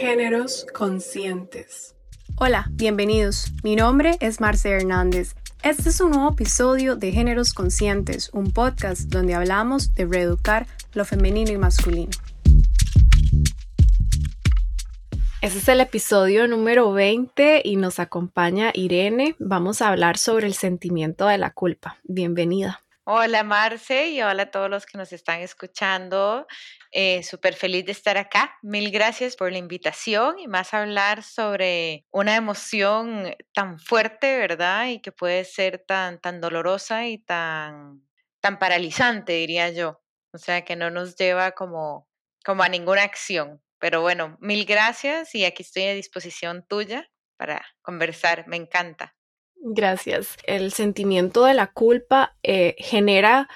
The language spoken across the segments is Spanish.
Géneros conscientes. Hola, bienvenidos. Mi nombre es Marce Hernández. Este es un nuevo episodio de Géneros Conscientes, un podcast donde hablamos de reeducar lo femenino y masculino. Este es el episodio número 20 y nos acompaña Irene. Vamos a hablar sobre el sentimiento de la culpa. Bienvenida. Hola Marce y hola a todos los que nos están escuchando. Eh, Súper feliz de estar acá. Mil gracias por la invitación y más hablar sobre una emoción tan fuerte, ¿verdad? Y que puede ser tan, tan dolorosa y tan, tan paralizante, diría yo. O sea, que no nos lleva como, como a ninguna acción. Pero bueno, mil gracias y aquí estoy a disposición tuya para conversar. Me encanta. Gracias. El sentimiento de la culpa eh, genera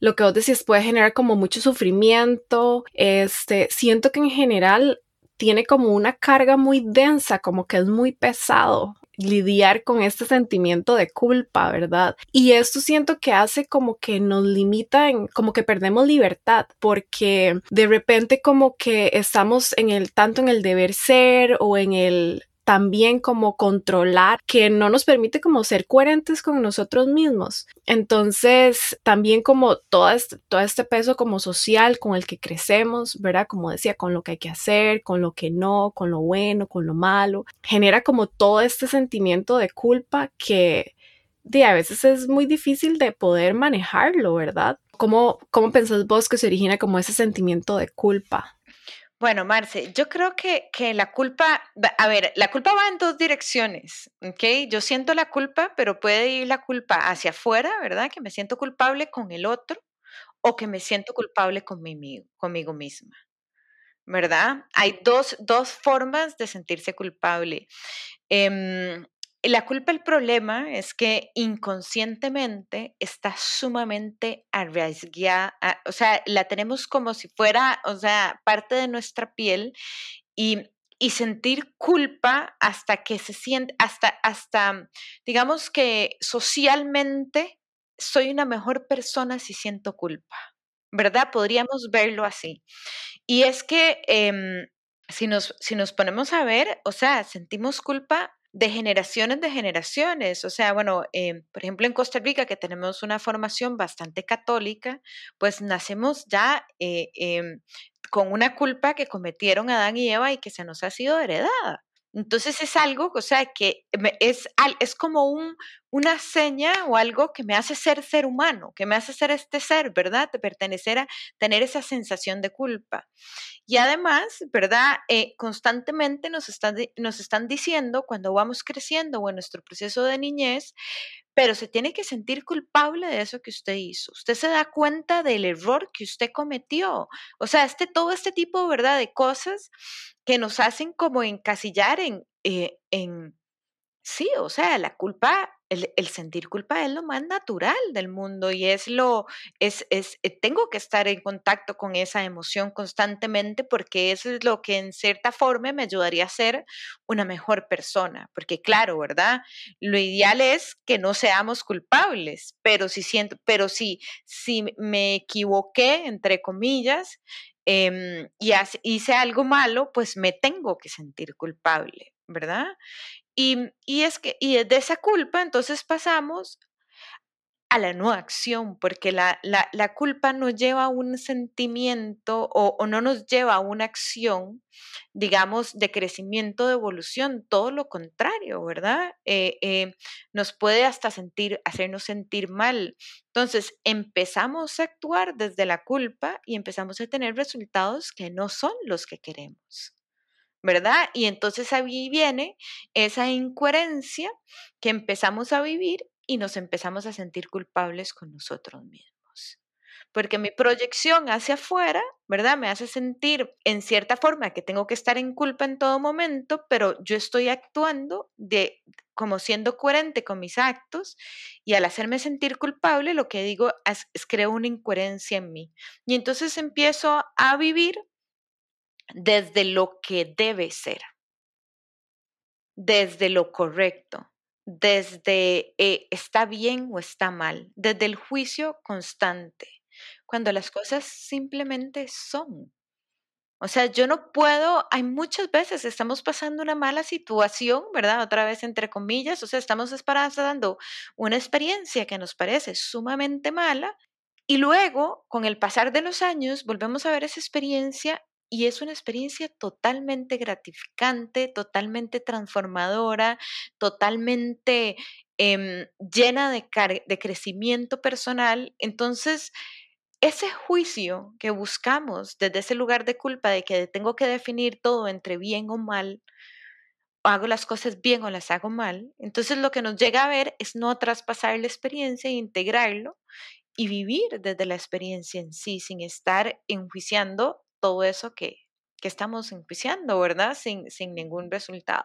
lo que vos decís, puede generar como mucho sufrimiento. Este, siento que en general tiene como una carga muy densa, como que es muy pesado lidiar con este sentimiento de culpa, ¿verdad? Y esto siento que hace como que nos limita en, como que perdemos libertad, porque de repente como que estamos en el, tanto en el deber ser o en el también como controlar, que no nos permite como ser coherentes con nosotros mismos. Entonces, también como todo este, todo este peso como social con el que crecemos, ¿verdad? Como decía, con lo que hay que hacer, con lo que no, con lo bueno, con lo malo, genera como todo este sentimiento de culpa que de, a veces es muy difícil de poder manejarlo, ¿verdad? ¿Cómo, ¿Cómo pensás vos que se origina como ese sentimiento de culpa? Bueno, Marce, yo creo que, que, la culpa, a ver, la culpa va en dos direcciones, ¿ok? Yo siento la culpa, pero puede ir la culpa hacia afuera, ¿verdad? Que me siento culpable con el otro o que me siento culpable conmigo, conmigo misma, ¿verdad? Hay dos, dos formas de sentirse culpable. Eh, la culpa, el problema es que inconscientemente está sumamente arriesgada, o sea, la tenemos como si fuera, o sea, parte de nuestra piel y, y sentir culpa hasta que se siente, hasta, hasta, digamos que socialmente soy una mejor persona si siento culpa, ¿verdad? Podríamos verlo así. Y es que em, si, nos, si nos ponemos a ver, o sea, sentimos culpa de generaciones de generaciones. O sea, bueno, em, por ejemplo, en Costa Rica, que tenemos una formación bastante católica, pues nacemos ya eh, em, con una culpa que cometieron Adán y Eva y que se nos ha sido heredada. Entonces es algo, o sea, que es, es como un, una seña o algo que me hace ser ser humano, que me hace ser este ser, ¿verdad? De pertenecer a tener esa sensación de culpa. Y además, ¿verdad? Eh, constantemente nos están, nos están diciendo cuando vamos creciendo o en nuestro proceso de niñez, pero se tiene que sentir culpable de eso que usted hizo. Usted se da cuenta del error que usted cometió. O sea, este, todo este tipo, ¿verdad? De cosas que nos hacen como encasillar en, eh, en sí, o sea, la culpa el, sentir culpa es lo más natural del mundo y es lo, es, es, eh, tengo que estar en contacto con esa emoción constantemente porque eso es lo que en cierta forma me ayudaría a ser una mejor persona. Porque claro, ¿verdad? Lo ideal es que no seamos culpables, pero si siento, pero si, si me equivoqué, entre comillas, em, y hice algo malo, pues me tengo que sentir culpable, ¿verdad? Y, es que, de esa culpa, entonces pasamos a la no acción, porque la, culpa no lleva a un sentimiento o, no nos lleva a una acción, digamos, de crecimiento, de evolución, todo lo contrario, ¿verdad? Eh, eh, nos puede hasta sentir, hacernos sentir mal. Entonces, empezamos a actuar desde la culpa y empezamos a tener resultados que no son los que queremos. ¿Verdad? Y entonces ahí viene esa incoherencia que empezamos a vivir y nos empezamos a sentir culpables con nosotros mismos. Porque mi proyección hacia afuera, ¿verdad? Me hace sentir en cierta forma que tengo que estar en culpa en todo momento, pero yo estoy actuando de como siendo coherente con mis actos y al hacerme sentir culpable lo que digo es, es creo una incoherencia en mí. Y entonces empiezo a vivir desde lo que debe ser, desde lo correcto, desde eh, está bien o está mal, desde el juicio constante, cuando las cosas simplemente son. O sea, yo no puedo, hay muchas veces estamos pasando una mala situación, ¿verdad? Otra vez entre comillas, o sea, estamos esperando una experiencia que nos parece sumamente mala y luego, con el pasar de los años, volvemos a ver esa experiencia y es una experiencia totalmente gratificante, totalmente transformadora, totalmente em, llena de, de crecimiento personal. Entonces, ese juicio que buscamos desde ese lugar de culpa de que tengo que definir todo entre bien o mal, o hago las cosas bien o las hago mal, entonces lo que nos llega a ver es no traspasar la experiencia e integrarlo y vivir desde la experiencia en sí, sin estar enjuiciando todo eso que, que estamos enjuiciando, ¿verdad? Sin, sin ningún resultado.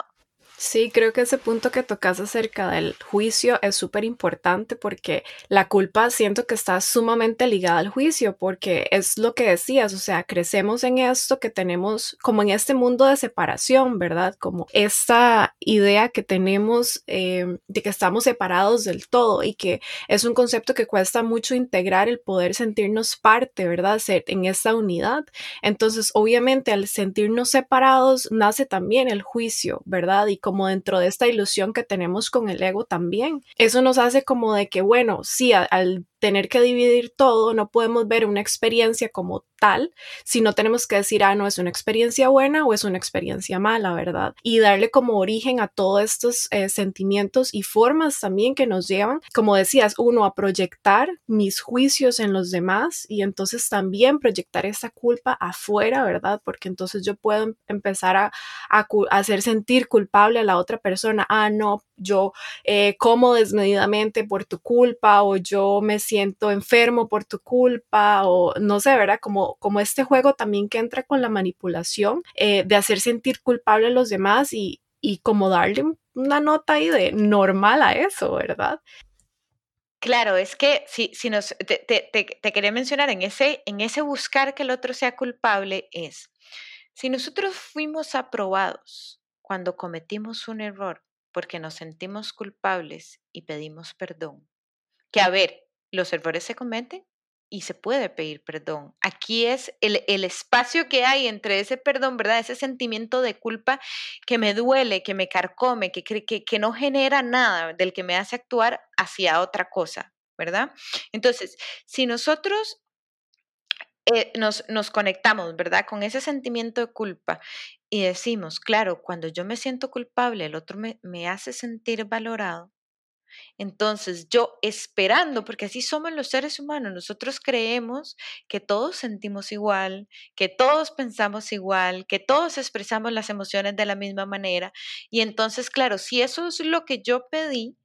Sí, creo que ese punto que tocas acerca del juicio es súper importante porque la culpa siento que está sumamente ligada al juicio porque es lo que decías, o sea, crecemos en esto que tenemos como en este mundo de separación, ¿verdad? Como esta idea que tenemos em, de que estamos separados del todo y que es un concepto que cuesta mucho integrar el poder sentirnos parte, ¿verdad? Ser en esta unidad. Entonces, obviamente, al sentirnos separados nace también el juicio, ¿verdad? Y como dentro de esta ilusión que tenemos con el ego también. Eso nos hace como de que, bueno, sí, al tener que dividir todo, no podemos ver una experiencia como tal, sino tenemos que decir, ah, no, es una experiencia buena o es una experiencia mala, ¿verdad? Y darle como origen a todos estos eh, sentimientos y formas también que nos llevan, como decías, uno, a proyectar mis juicios en los demás y entonces también proyectar esa culpa afuera, ¿verdad? Porque entonces yo puedo em, empezar a, a hacer sentir culpable a la otra persona, ah, no, yo eh, como desmedidamente por tu culpa o yo me siento enfermo por tu culpa o no sé, ¿verdad? Como, como este juego también que entra con la manipulación eh, de hacer sentir culpable a los demás y, y como darle una nota ahí de normal a eso, ¿verdad? Claro, es que si, si nos, te, te, te, quería mencionar en ese, en ese buscar que el otro sea culpable es, si nosotros fuimos aprobados cuando cometimos un error, porque nos sentimos culpables y pedimos perdón. Que a ver, los errores se cometen y se puede pedir perdón. Aquí es el, el, espacio que hay entre ese perdón, ¿verdad? Ese sentimiento de culpa que me duele, que me carcome, que, que, que no genera nada del que me hace actuar hacia otra cosa, ¿verdad? Entonces, si nosotros eh, nos, nos, conectamos, ¿verdad? Con ese sentimiento de culpa y decimos, claro, cuando yo me siento culpable, el otro me, me hace sentir valorado. Entonces yo esperando, porque así somos los seres humanos, nosotros creemos que todos sentimos igual, que todos pensamos igual, que todos expresamos las emociones de la misma manera. Y entonces, claro, si eso es lo que yo pedí,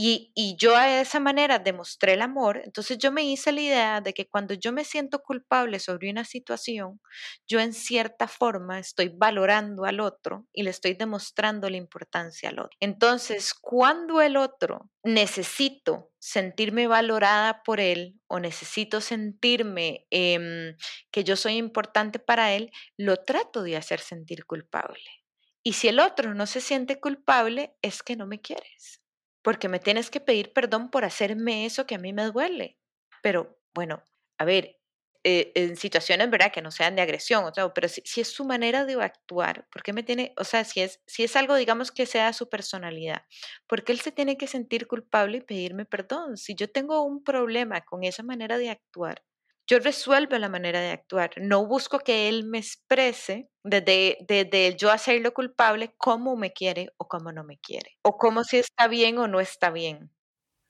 y, yo de esa manera demostré el amor, entonces yo me hice la idea de que cuando yo me siento culpable sobre una situación, yo en cierta forma estoy valorando al otro y le estoy demostrando la importancia al otro. Entonces, cuando el otro necesito sentirme valorada por él o necesito sentirme eh, que yo soy importante para él, lo trato de hacer sentir culpable. Y si el otro no se siente culpable, es que no me quieres porque me tienes que pedir perdón por hacerme eso que a mí me duele. Pero bueno, a ver, eh, en situaciones, ¿verdad? Que no sean de agresión, o sea, pero si, es su manera de actuar, ¿por qué me tiene, o sea, si es, si es algo, digamos, que sea su personalidad, ¿por qué él se tiene que sentir culpable y pedirme perdón? Si yo tengo un problema con esa manera de actuar, yo resuelvo la manera de actuar. No busco que él me exprese desde, desde yo hacerlo culpable cómo me quiere o cómo no me quiere. O cómo si está bien o no está bien.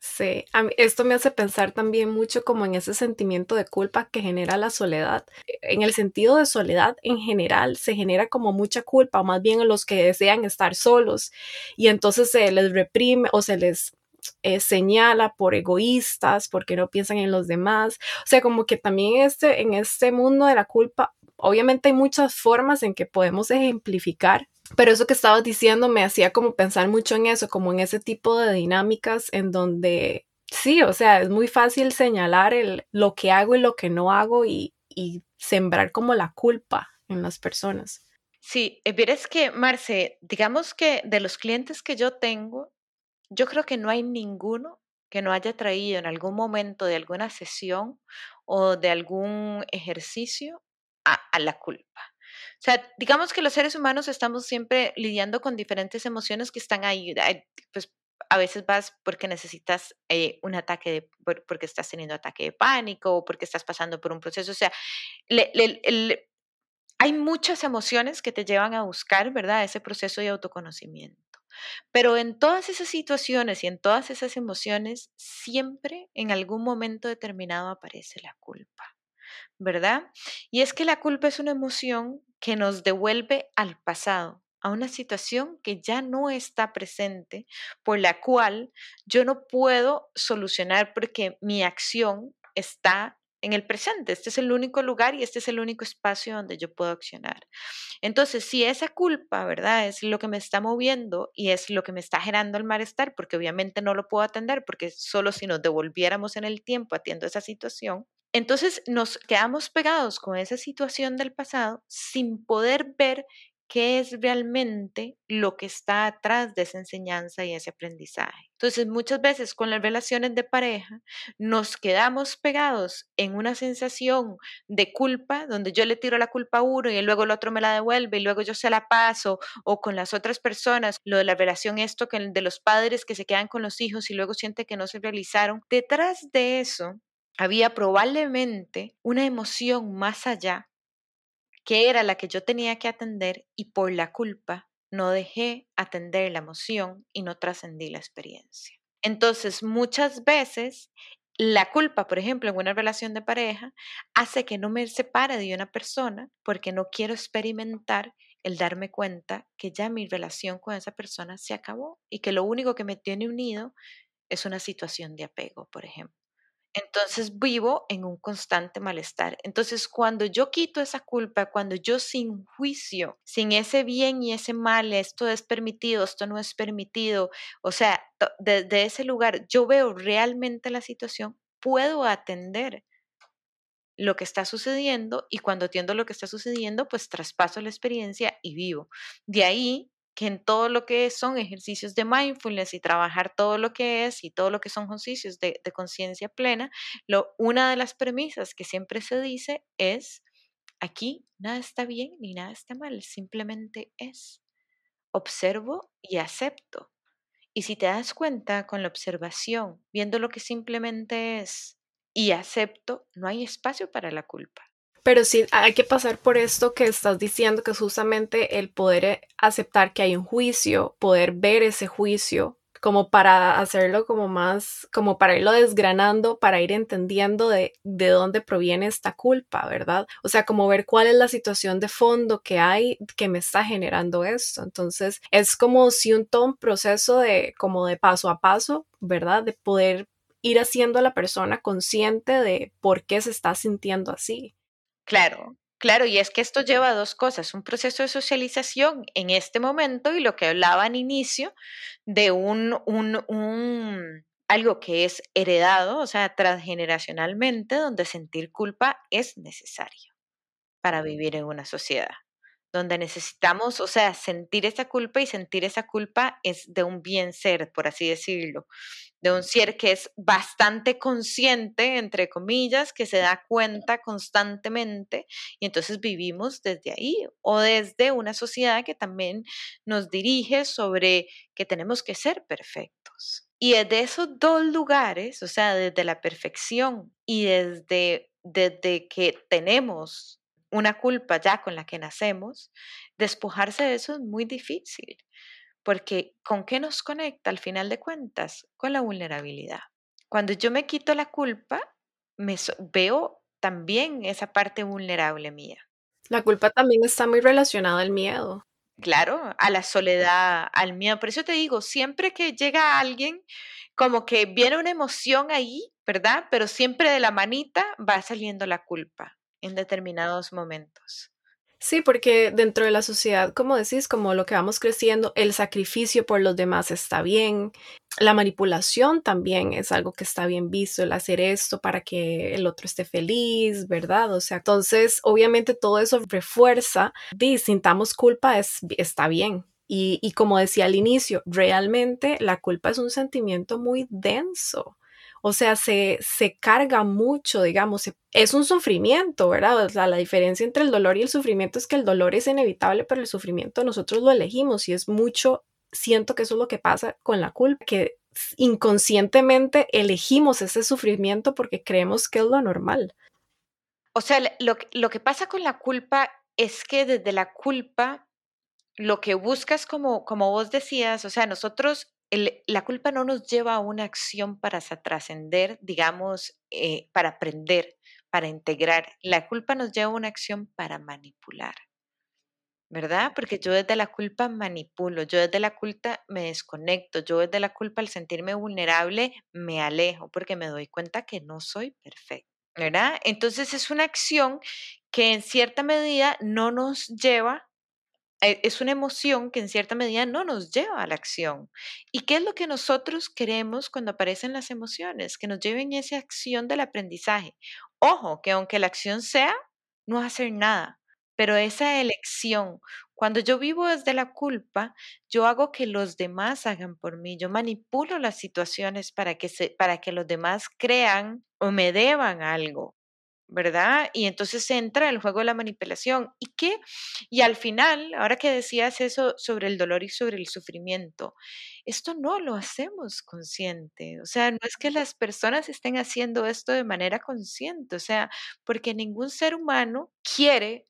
Sí, esto me hace pensar también mucho como en ese sentimiento de culpa que genera la soledad. En el sentido de soledad en general se genera como mucha culpa, más bien en los que desean estar solos y entonces se les reprime o se les eh, señala por egoístas, porque no piensan en los demás. O sea, como que también este, en este mundo de la culpa, obviamente hay muchas formas en que podemos ejemplificar, pero eso que estabas diciendo me hacía como pensar mucho en eso, como en ese tipo de dinámicas en donde sí, o sea, es muy fácil señalar el, lo que hago y lo que no hago y, y sembrar como la culpa en las personas. Sí, eh, es que, Marce, digamos que de los clientes que yo tengo, yo creo que no hay ninguno que no haya traído en algún momento de alguna sesión o de algún ejercicio a, la culpa. O sea, digamos que los seres humanos estamos siempre lidiando con diferentes emociones que están ahí. Pues a veces vas porque necesitas eh, un ataque, porque estás teniendo ataque de pánico o porque estás pasando por un proceso. O sea, hay muchas emociones que te llevan a buscar, ¿verdad? Ese proceso de autoconocimiento. Pero en todas esas situaciones y en todas esas emociones, siempre en algún momento determinado aparece la culpa, ¿verdad? Y es que la culpa es una emoción que nos devuelve al pasado, a una situación que ya no está presente, por la cual yo no puedo solucionar porque mi acción está en el presente. Este es el único lugar y este es el único espacio donde yo puedo accionar. Entonces, si esa culpa, ¿verdad? Es lo que me está moviendo y es lo que me está generando el malestar, porque obviamente no lo puedo atender, porque solo si nos devolviéramos en el tiempo atiendo esa situación, entonces nos quedamos pegados con esa situación del pasado sin poder ver qué es realmente lo que está atrás de esa enseñanza y ese aprendizaje. Entonces, muchas veces con las relaciones de pareja nos quedamos pegados en una sensación de culpa, donde yo le tiro la culpa a uno y luego el otro me la devuelve y luego yo se la paso, o con las otras personas, lo de la relación esto que de los padres que se quedan con los hijos y luego siente que no se realizaron. Detrás de eso había probablemente una emoción más allá que era la que yo tenía que atender y por la culpa no dejé atender la emoción y no trascendí la experiencia. Entonces, muchas veces la culpa, por ejemplo, en una relación de pareja, hace que no me separe de una persona porque no quiero experimentar el darme cuenta que ya mi relación con esa persona se acabó y que lo único que me tiene unido es una situación de apego, por ejemplo. Entonces vivo en un constante malestar. Entonces cuando yo quito esa culpa, cuando yo sin juicio, sin ese bien y ese mal, esto es permitido, esto no es permitido, o sea, desde ese lugar yo veo realmente la situación, puedo atender lo que está sucediendo y cuando atiendo lo que está sucediendo, pues traspaso la experiencia y vivo. De ahí que en todo lo que son ejercicios de mindfulness y trabajar todo lo que es y todo lo que son ejercicios de, conciencia plena, lo, una de las premisas que siempre se dice es, aquí nada está bien ni nada está mal, simplemente es. Observo y acepto. Y si te das cuenta con la observación, viendo lo que simplemente es y acepto, no hay espacio para la culpa. Pero sí hay que pasar por esto que estás diciendo, que es justamente el poder eh, aceptar que hay un juicio, poder ver ese juicio, como para hacerlo como más, como para irlo desgranando, para ir entendiendo de, de dónde proviene esta culpa, ¿verdad? O sea, como ver cuál es la situación de fondo que hay que me está generando esto. Entonces, es como si un todo proceso de, como de paso a paso, ¿verdad? De poder ir haciendo a la persona consciente de por qué se está sintiendo así. Claro, claro, y es que esto lleva a dos cosas, un proceso de socialización en este momento y lo que hablaba al inicio de un, un, un algo que es heredado, o sea, transgeneracionalmente, donde sentir culpa es necesario para vivir en una sociedad donde necesitamos, o sea, sentir esa culpa y sentir esa culpa es de un bien ser, por así decirlo, de un ser que es bastante consciente, entre comillas, que se da cuenta constantemente y entonces vivimos desde ahí o desde una sociedad que también nos dirige sobre que tenemos que ser perfectos. Y desde esos dos lugares, o sea, desde la perfección y desde, desde que tenemos una culpa ya con la que nacemos, despojarse de eso es muy difícil, porque ¿con qué nos conecta al final de cuentas? Con la vulnerabilidad. Cuando yo me quito la culpa, me veo también esa parte vulnerable mía. La culpa también está muy relacionada al miedo. Claro, a la soledad, al miedo. Por eso te digo, siempre que llega alguien, como que viene una emoción ahí, ¿verdad? Pero siempre de la manita va saliendo la culpa en determinados momentos. Sí, porque dentro de la sociedad, como decís, como lo que vamos creciendo, el sacrificio por los demás está bien, la manipulación también es algo que está bien visto, el hacer esto para que el otro esté feliz, ¿verdad? O sea, entonces, obviamente todo eso refuerza, di, sintamos culpa, es, está bien. Y, y como decía al inicio, realmente la culpa es un sentimiento muy denso O sea, se, se carga mucho, digamos, es un sufrimiento, ¿verdad? O sea, la diferencia entre el dolor y el sufrimiento es que el dolor es inevitable, pero el sufrimiento nosotros lo elegimos y es mucho, siento que eso es lo que pasa con la culpa, que inconscientemente elegimos ese sufrimiento porque creemos que es lo normal. O sea, lo, lo que pasa con la culpa es que desde la culpa lo que buscas, como, como vos decías, o sea, nosotros, la culpa no nos lleva a una acción para trascender, digamos, eh, para aprender, para integrar. La culpa nos lleva a una acción para manipular. ¿verdad? Porque yo desde la culpa manipulo, yo desde la culpa me desconecto, yo desde la culpa al sentirme vulnerable me alejo porque me doy cuenta que no soy perfecto, ¿verdad? Entonces es una acción que en cierta medida no nos lleva es una emoción que en cierta medida no nos lleva a la acción. ¿Y qué es lo que nosotros queremos cuando aparecen las emociones? Que nos lleven a esa acción del aprendizaje. Ojo, que aunque la acción sea no hacer nada, pero esa elección, cuando yo vivo desde la culpa, yo hago que los demás hagan por mí, yo manipulo las situaciones para que, se, para que los demás crean o me deban algo. ¿Verdad? Y entonces entra el juego de la manipulación. ¿Y qué? Y al final, ahora que decías eso sobre el dolor y sobre el sufrimiento, esto no lo hacemos consciente. O sea, no es que las personas estén haciendo esto de manera consciente, o sea, porque ningún ser humano quiere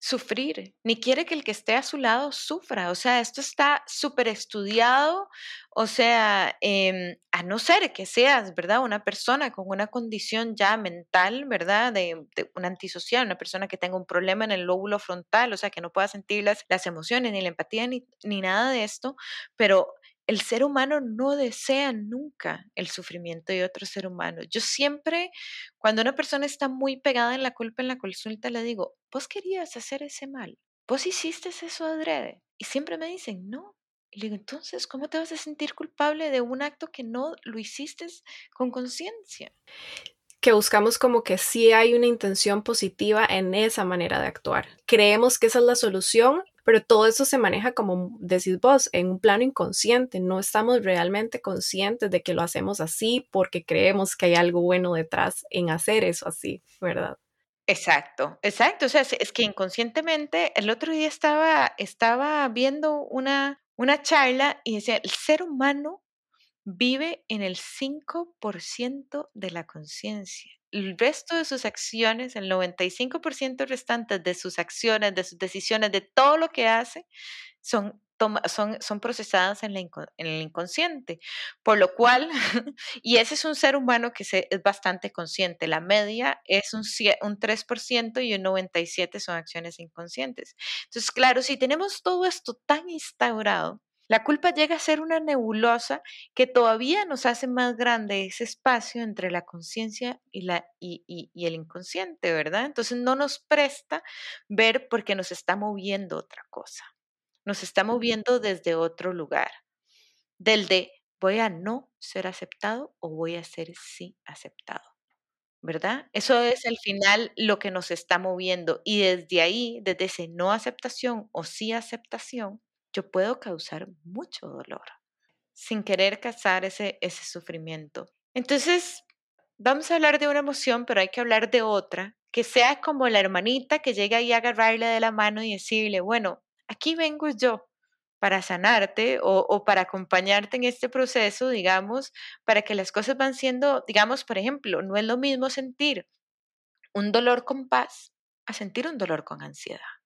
sufrir, ni quiere que el que esté a su lado sufra. O sea, esto está súper estudiado, o sea, em, a no ser que seas, ¿verdad? Una persona con una condición ya mental, ¿verdad? De, una antisocial, una persona que tenga un problema en el lóbulo frontal, o sea, que no pueda sentir las, las emociones, ni la empatía, ni, ni nada de esto, pero el ser humano no desea nunca el sufrimiento de otro ser humano. Yo siempre, cuando una persona está muy pegada en la culpa en la consulta, le digo, vos querías hacer ese mal, vos hiciste eso adrede. Y siempre me dicen, no. Y le digo, entonces, ¿cómo te vas a sentir culpable de un acto que no lo hiciste con conciencia? que buscamos como que sí hay una intención positiva en esa manera de actuar. Creemos que esa es la solución pero todo eso se maneja como decís vos, en un plano inconsciente, no estamos realmente conscientes de que lo hacemos así porque creemos que hay algo bueno detrás en hacer eso así, ¿verdad? Exacto, exacto. O sea, es que inconscientemente, el otro día estaba, estaba viendo una, una charla y decía, el ser humano vive en el 5% de la conciencia el resto de sus acciones, el 95% restante de sus acciones, de sus decisiones, de todo lo que hace, son, son, procesadas en, el inconsciente. Por lo cual, y ese es un ser humano que es bastante consciente. La media es un, un 3% y un 97% son acciones inconscientes. Entonces, claro, si tenemos todo esto tan instaurado, la culpa llega a ser una nebulosa que todavía nos hace más grande ese espacio entre la conciencia y, la, y, el inconsciente, ¿verdad? Entonces no nos presta ver porque nos está moviendo otra cosa, nos está moviendo desde otro lugar, del de voy a no ser aceptado o voy a ser sí aceptado. ¿verdad? Eso es al final lo que nos está moviendo y desde ahí, desde ese no aceptación o sí aceptación, yo puedo causar mucho dolor sin querer causar ese, ese sufrimiento. Entonces, vamos a hablar de una emoción, pero hay que hablar de otra, que sea como la hermanita que llega y agarrarle de la mano y decirle, bueno, aquí vengo yo para sanarte o, o, para acompañarte en este proceso, digamos, para que las cosas van siendo, digamos, por ejemplo, no es lo mismo sentir un dolor con paz a sentir un dolor con ansiedad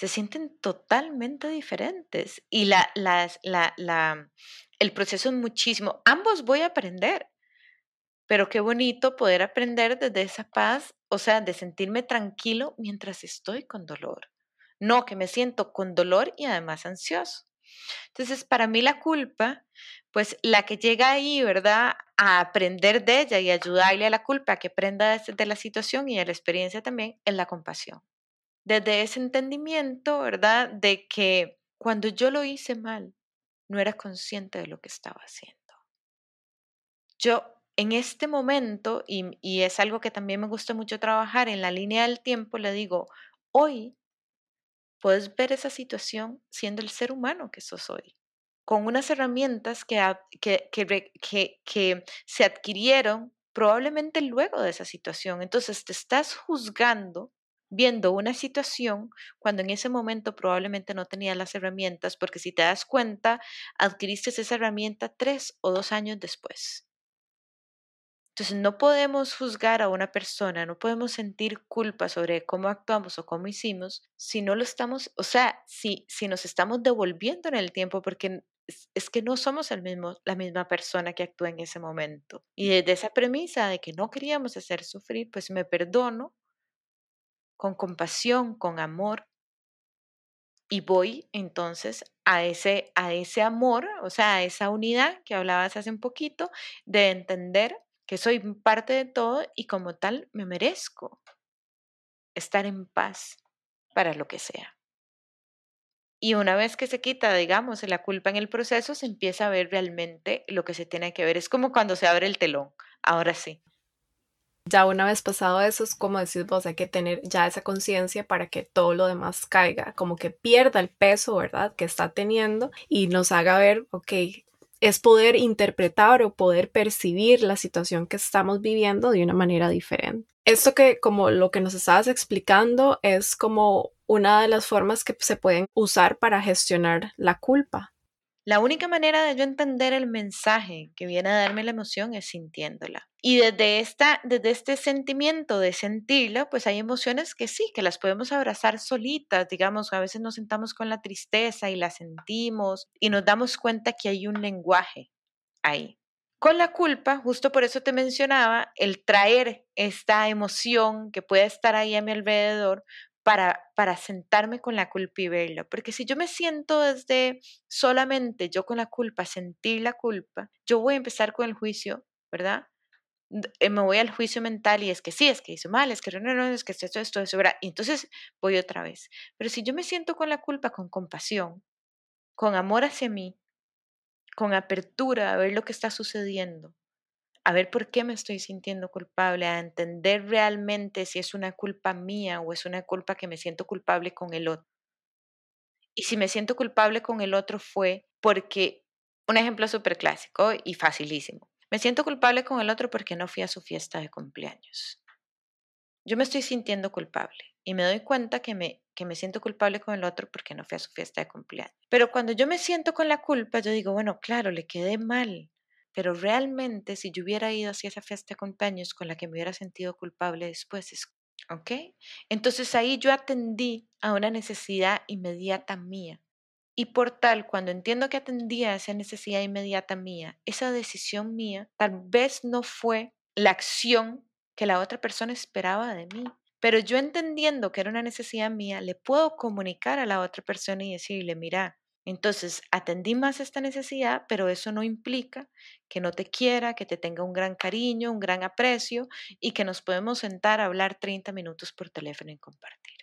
se sienten totalmente diferentes y la, la, el proceso es muchísimo. Ambos voy a aprender, pero qué bonito poder aprender desde esa paz, o sea, de sentirme tranquilo mientras estoy con dolor. No, que me siento con dolor y además ansioso. Entonces, para mí la culpa, pues la que llega ahí, ¿verdad? A aprender de ella y ayudarle a la culpa a que aprenda de la situación y de la experiencia también, es la compasión desde ese entendimiento, ¿verdad? De que cuando yo lo hice mal, no era consciente de lo que estaba haciendo. Yo en este momento, y, es algo que también me gusta mucho trabajar en la línea del tiempo, le digo, hoy puedes ver esa situación siendo el ser humano que sos hoy, con unas herramientas que, que, que, que, se adquirieron probablemente luego de esa situación. Entonces te estás juzgando viendo una situación cuando en ese momento probablemente no tenías las herramientas, porque si te das cuenta, adquiriste esa herramienta tres o dos años después. Entonces no podemos juzgar a una persona, no podemos sentir culpa sobre cómo actuamos o cómo hicimos si no lo estamos, o sea, si, si nos estamos devolviendo en el tiempo, porque es, que no somos el mismo, la misma persona que actúa en ese momento. Y desde esa premisa de que no queríamos hacer sufrir, pues me perdono con compasión, con amor, y voy entonces a ese, a ese amor, o sea, a esa unidad que hablabas hace un poquito, de entender que soy parte de todo y como tal me merezco estar en paz para lo que sea. Y una vez que se quita, digamos, la culpa en el proceso, se empieza a ver realmente lo que se tiene que ver. Es como cuando se abre el telón. Ahora sí. Ya una vez pasado eso, es como decís vos, hay que tener ya esa conciencia para que todo lo demás caiga, como que pierda el peso, ¿verdad? Que está teniendo y nos haga ver, ok, es poder interpretar o poder percibir la situación que estamos viviendo de una manera diferente. Esto que como lo que nos estabas explicando es como una de las formas que se pueden usar para gestionar la culpa. La única manera de yo entender el mensaje que viene a darme la emoción es sintiéndola. Y desde, esta, desde este sentimiento de sentirla, pues hay emociones que sí, que las podemos abrazar solitas, digamos, a veces nos sentamos con la tristeza y la sentimos y nos damos cuenta que hay un lenguaje ahí. Con la culpa, justo por eso te mencionaba, el traer esta emoción que puede estar ahí a mi alrededor, para, para sentarme con la culpa y verla. Porque si yo me siento desde solamente yo con la culpa, sentir la culpa, yo voy a empezar con el juicio, ¿verdad? Eh, me voy al juicio mental y es que sí, es que hizo mal, es que no, no, es que esto, esto, esto. Y entonces voy otra vez. Pero si yo me siento con la culpa, con compasión, con amor hacia mí, con apertura a ver lo que está sucediendo, a ver por qué me estoy sintiendo culpable, a entender realmente si es una culpa mía o es una culpa que me siento culpable con el otro. Y si me siento culpable con el otro fue porque, un ejemplo súper clásico y facilísimo, me siento culpable con el otro porque no fui a su fiesta de cumpleaños. Yo me estoy sintiendo culpable y me doy cuenta que me, que me siento culpable con el otro porque no fui a su fiesta de cumpleaños. Pero cuando yo me siento con la culpa, yo digo, bueno, claro, le quedé mal, pero realmente si yo hubiera ido hacia esa fiesta de cumpleaños con la que me hubiera sentido culpable después, ¿ok? Entonces ahí yo atendí a una necesidad inmediata mía. Y por tal, cuando entiendo que atendía esa necesidad inmediata mía, esa decisión mía tal vez no fue la acción que la otra persona esperaba de mí. Pero yo entendiendo que era una necesidad mía, le puedo comunicar a la otra persona y decirle, mira, entonces, atendí más esta necesidad, pero eso no implica que no te quiera, que te tenga un gran cariño, un gran aprecio y que nos podemos sentar a hablar 30 minutos por teléfono y compartir.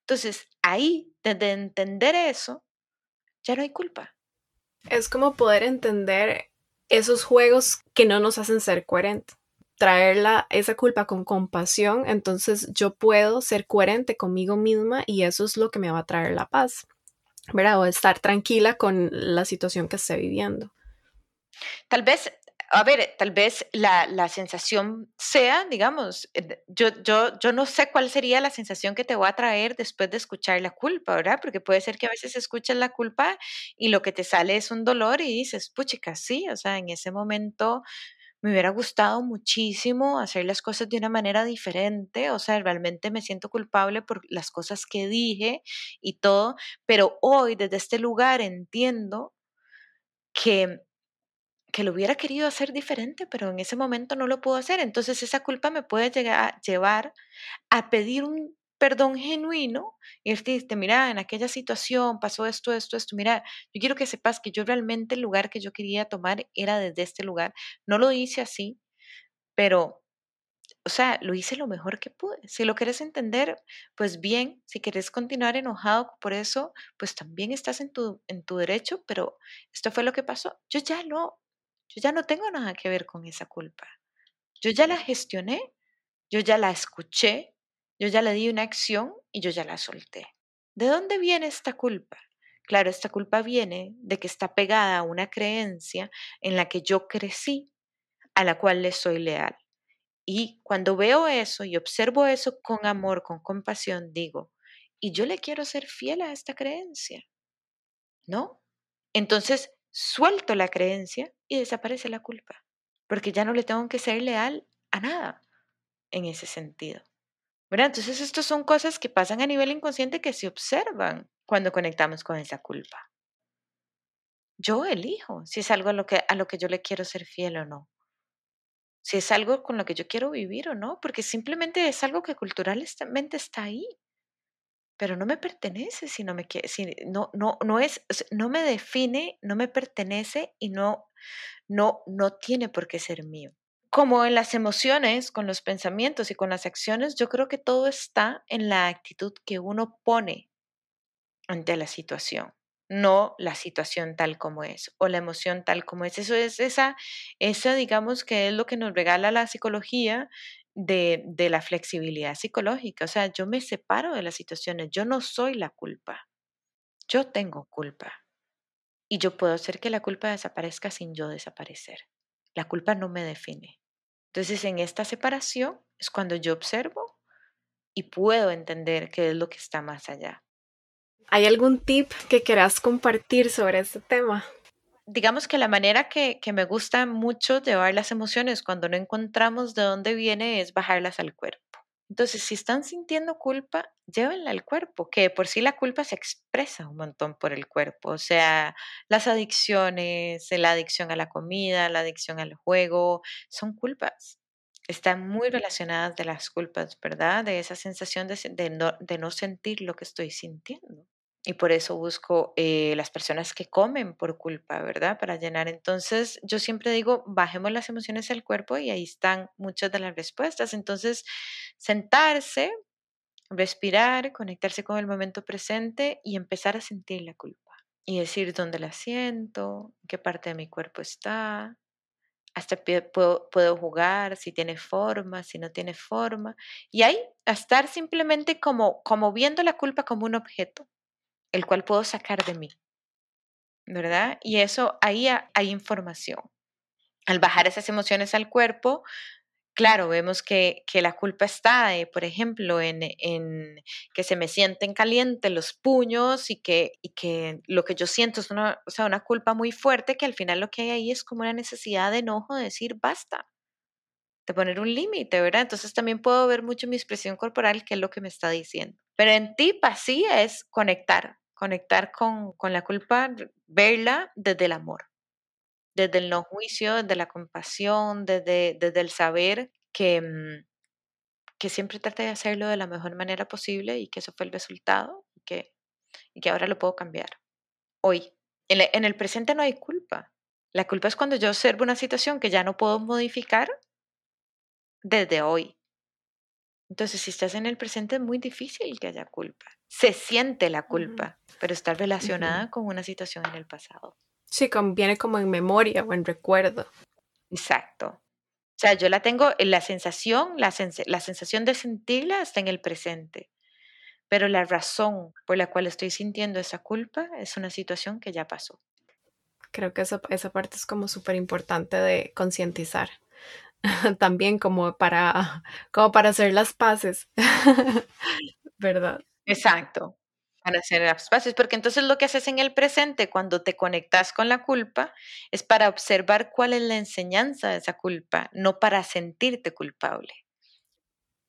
Entonces, ahí, desde entender eso, ya no hay culpa. Es como poder entender esos juegos que no nos hacen ser coherentes. Traerla, esa culpa con compasión, entonces yo puedo ser coherente conmigo misma y eso es lo que me va a traer la paz. ¿verdad? O estar tranquila con la situación que esté viviendo. Tal vez, a ver, tal vez la, la sensación sea, digamos, eh, yo, yo, yo no sé cuál sería la sensación que te va a traer después de escuchar la culpa, ¿verdad? Porque puede ser que a veces escuches la culpa y lo que te sale es un dolor y dices, puchica, sí, o sea, en ese momento me hubiera gustado muchísimo hacer las cosas de una manera diferente, o sea, realmente me siento culpable por las cosas que dije y todo, pero hoy desde este lugar entiendo que que lo hubiera querido hacer diferente, pero en ese momento no lo puedo hacer. Entonces esa culpa me puede llegar, llevar a pedir un perdón genuino y decirte, mira, en aquella situación pasó esto, esto, esto, mira, yo quiero que sepas que yo realmente el lugar que yo quería tomar era desde este lugar. No lo hice así, pero, o sea, lo hice lo mejor que pude. Si lo quieres entender, pues bien, si quieres continuar enojado por eso, pues también estás en tu, en tu derecho, pero esto fue lo que pasó. Yo ya no, yo ya no tengo nada que ver con esa culpa. Yo ya la gestioné, yo ya la escuché, yo ya le di una acción y yo ya la solté. ¿De dónde viene esta culpa? Claro, esta culpa viene de que está pegada a una creencia en la que yo crecí, a la cual le soy leal. Y cuando veo eso y observo eso con amor, con compasión, digo, y yo le quiero ser fiel a esta creencia, ¿no? Entonces suelto la creencia y desaparece la culpa, porque ya no le tengo que ser leal a nada en ese sentido. ¿verdad? Entonces, estas son cosas que pasan a nivel inconsciente que se observan cuando conectamos con esa culpa. Yo elijo si es algo a lo que, a lo que yo le quiero ser fiel o no. Si es algo con lo que yo quiero vivir o no, porque simplemente es algo que culturalmente está ahí, pero no me pertenece si no me si no, no, no es, no me define, no me pertenece y no, no, no tiene por qué ser mío como en las emociones, con los pensamientos y con las acciones, yo creo que todo está en la actitud que uno pone ante la situación, no la situación tal como es o la emoción tal como es. Eso es esa, esa digamos que es lo que nos regala la psicología de, de la flexibilidad psicológica. O sea, yo me separo de las situaciones, yo no soy la culpa, yo tengo culpa. Y yo puedo hacer que la culpa desaparezca sin yo desaparecer. La culpa no me define. Entonces, en esta separación es cuando yo observo y puedo entender qué es lo que está más allá. ¿Hay algún tip que quieras compartir sobre este tema? Digamos que la manera que, que me gusta mucho de ver las emociones cuando no encontramos de dónde viene es bajarlas al cuerpo. Entonces, si están sintiendo culpa, llévenla al cuerpo, que por sí la culpa se expresa un montón por el cuerpo, o sea, las adicciones, la adicción a la comida, la adicción al juego, son culpas. Están muy relacionadas de las culpas, ¿verdad? De esa sensación de, de, no, de no sentir lo que estoy sintiendo y por eso busco eh, las personas que comen por culpa, ¿verdad? Para llenar. Entonces, yo siempre digo, bajemos las emociones al cuerpo y ahí están muchas de las respuestas. Entonces, sentarse, respirar, conectarse con el momento presente y empezar a sentir la culpa. Y decir dónde la siento, qué parte de mi cuerpo está, hasta puedo, puedo, jugar, si tiene forma, si no tiene forma. Y ahí, estar simplemente como, como viendo la culpa como un objeto el cual puedo sacar de mí, ¿verdad? Y eso, ahí hay información. Al bajar esas emociones al cuerpo, claro, vemos que, que la culpa está, por ejemplo, en, en, que se me sienten calientes los puños y que, y que lo que yo siento es una, o sea, una culpa muy fuerte, que al final lo que hay ahí es como una necesidad de enojo de decir basta, de poner un límite, ¿verdad? Entonces también puedo ver mucho mi expresión corporal, que es lo que me está diciendo. Pero en ti, así es conectar, conectar con, la culpa, verla desde el amor, desde el no juicio, desde la compasión, desde, desde el saber que, mm, que siempre trata de hacerlo de la mejor manera posible y que eso fue el resultado y que, y que ahora lo puedo cambiar. Hoy, en, en el presente no hay culpa. La culpa es cuando yo observo una situación que ya no puedo modificar desde hoy. Entonces, si estás en el presente es muy difícil que haya culpa se siente la culpa, pero está relacionada con una situación en el pasado. Sí, viene como en memoria o en recuerdo. Exacto. O sea, yo la tengo, en la sensación, la, la sensación de sentirla está en el presente, pero la razón por la cual estoy sintiendo esa culpa es una situación que ya pasó. Creo que esa, esa parte es como súper importante de concientizar. También como para, como para hacer las paces, ¿verdad? Exacto, para hacer espacios, porque entonces lo que haces en el presente cuando te conectas con la culpa es para observar cuál es la enseñanza de esa culpa, no para sentirte culpable.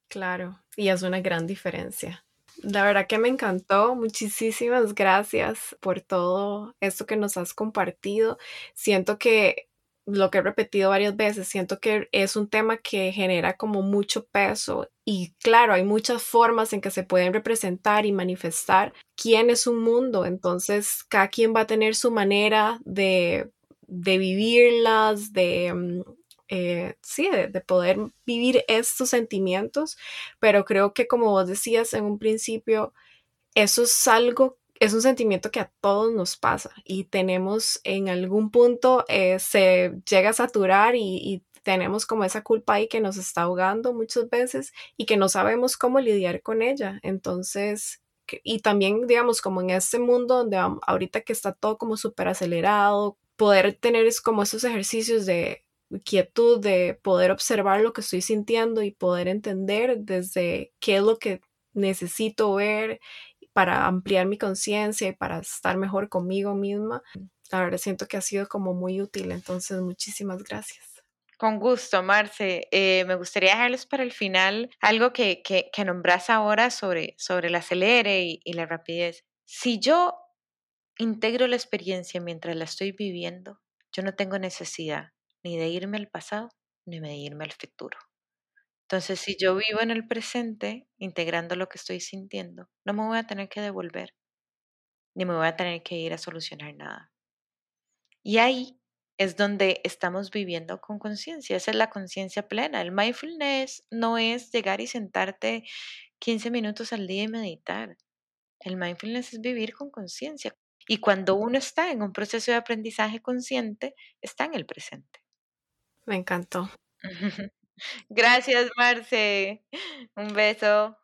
Claro, y es una gran diferencia. La verdad que me encantó. Muchísimas gracias por todo esto que nos has compartido. Siento que lo que he repetido varias veces, siento que es un tema que genera como mucho peso y claro, hay muchas formas en que se pueden representar y manifestar quién es un mundo, entonces cada quien va a tener su manera de, de vivirlas, de... Mm, eh, sí, de, de, poder vivir estos sentimientos, pero creo que como vos decías en un principio, eso es algo es un sentimiento que a todos nos pasa y tenemos en algún punto eh, se llega a saturar y, tenemos como esa culpa ahí que nos está ahogando muchas veces y que no sabemos cómo lidiar con ella. Entonces, y también, digamos, como en este mundo donde ahorita que está todo como súper acelerado, poder tener es como esos ejercicios de quietud, de poder observar lo que estoy sintiendo y poder entender desde qué es lo que necesito ver para ampliar mi conciencia y para estar mejor conmigo misma. La verdad siento que ha sido como muy útil, entonces muchísimas gracias. Con gusto, Marce. Eh, me gustaría dejarles para el final algo que, que, que nombras ahora sobre, sobre el acelere y, y la rapidez. Si yo integro la experiencia mientras la estoy viviendo, yo no tengo necesidad ni de irme al pasado ni de irme al futuro. Entonces, si yo vivo en el presente, integrando lo que estoy sintiendo, no me voy a tener que devolver, ni me voy a tener que ir a solucionar nada. Y ahí es donde estamos viviendo con conciencia. Esa es la conciencia plena. El mindfulness no es llegar y sentarte 15 minutos al día y meditar. El mindfulness es vivir con conciencia. Y cuando uno está en un proceso de aprendizaje consciente, está en el presente. Me encantó. Gracias, Marce. Un beso.